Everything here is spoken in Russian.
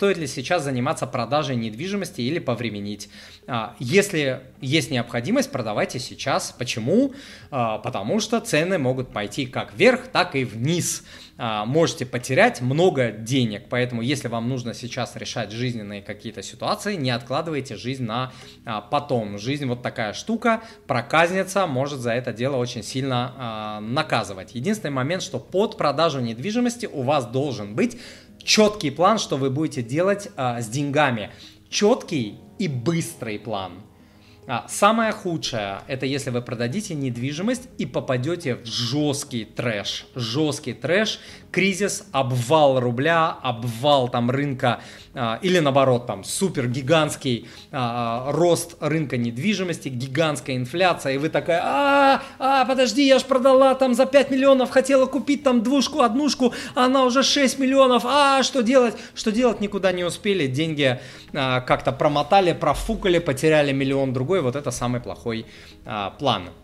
стоит ли сейчас заниматься продажей недвижимости или повременить. А, если есть необходимость, продавайте сейчас. Почему? А, потому что цены могут пойти как вверх, так и вниз. А, можете потерять много денег, поэтому если вам нужно сейчас решать жизненные какие-то ситуации, не откладывайте жизнь на потом. Жизнь вот такая штука, проказница может за это дело очень сильно наказывать. Единственный момент, что под продажу недвижимости у вас должен быть четкий план, что вы будете делать а, с деньгами. Четкий и быстрый план. А, самое худшее, это если вы продадите недвижимость и попадете в жесткий трэш. Жесткий трэш, кризис, обвал рубля, обвал там рынка а, или наоборот там супер гигантский а, рост рынка недвижимости, гигантская инфляция, и вы такая, а, а, подожди, я ж продала там за 5 миллионов, хотела купить там двушку, однушку, а она уже 6 миллионов, а, что делать? Что делать? Никуда не успели, деньги как-то промотали, профукали, потеряли миллион другой, вот это самый плохой а, план.